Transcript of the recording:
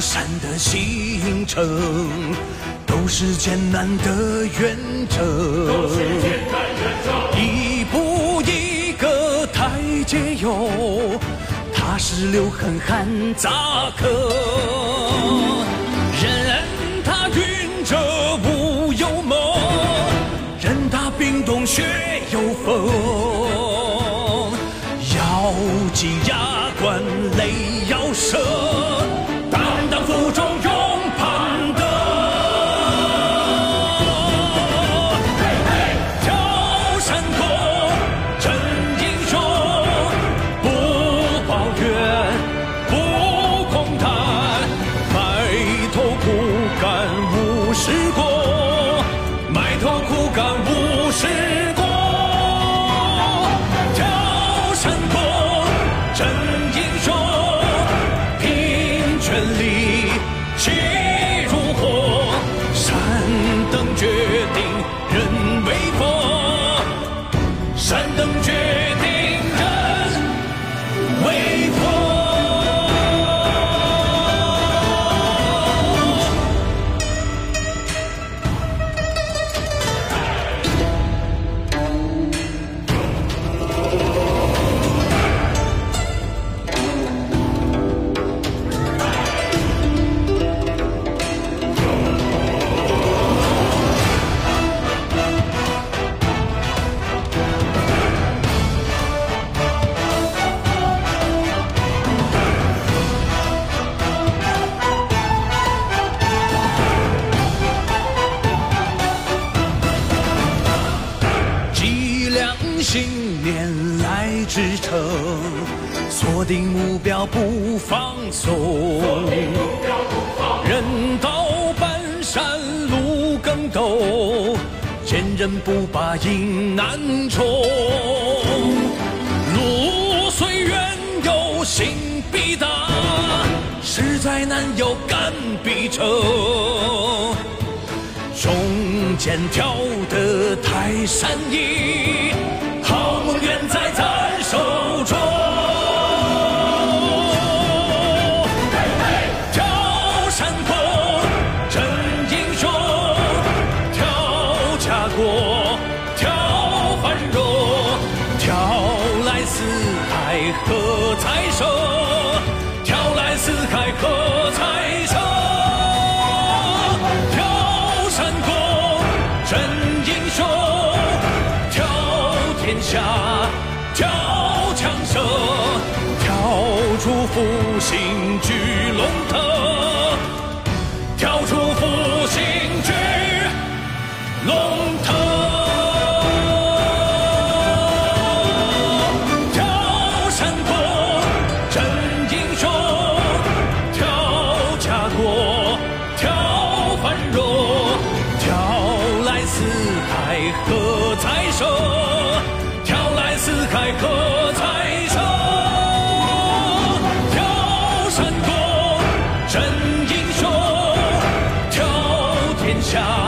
山的行程，都是艰难的远征。一步一个台阶哟，踏实留痕汗扎克。任他云遮雾有梦，任他冰冻雪有风。信念来支撑，锁定目标不放松。人到半山路更陡，坚韧不拔迎难冲。路虽远有心必达，实在难有敢必成。中间挑得泰山移，在咱手中。挑山峰，真英雄；挑家国，挑繁荣；挑来四海贺财生，挑来四海贺财生。挑山峰，真英雄；挑天下，出复兴巨龙腾，跳出复兴巨龙腾。天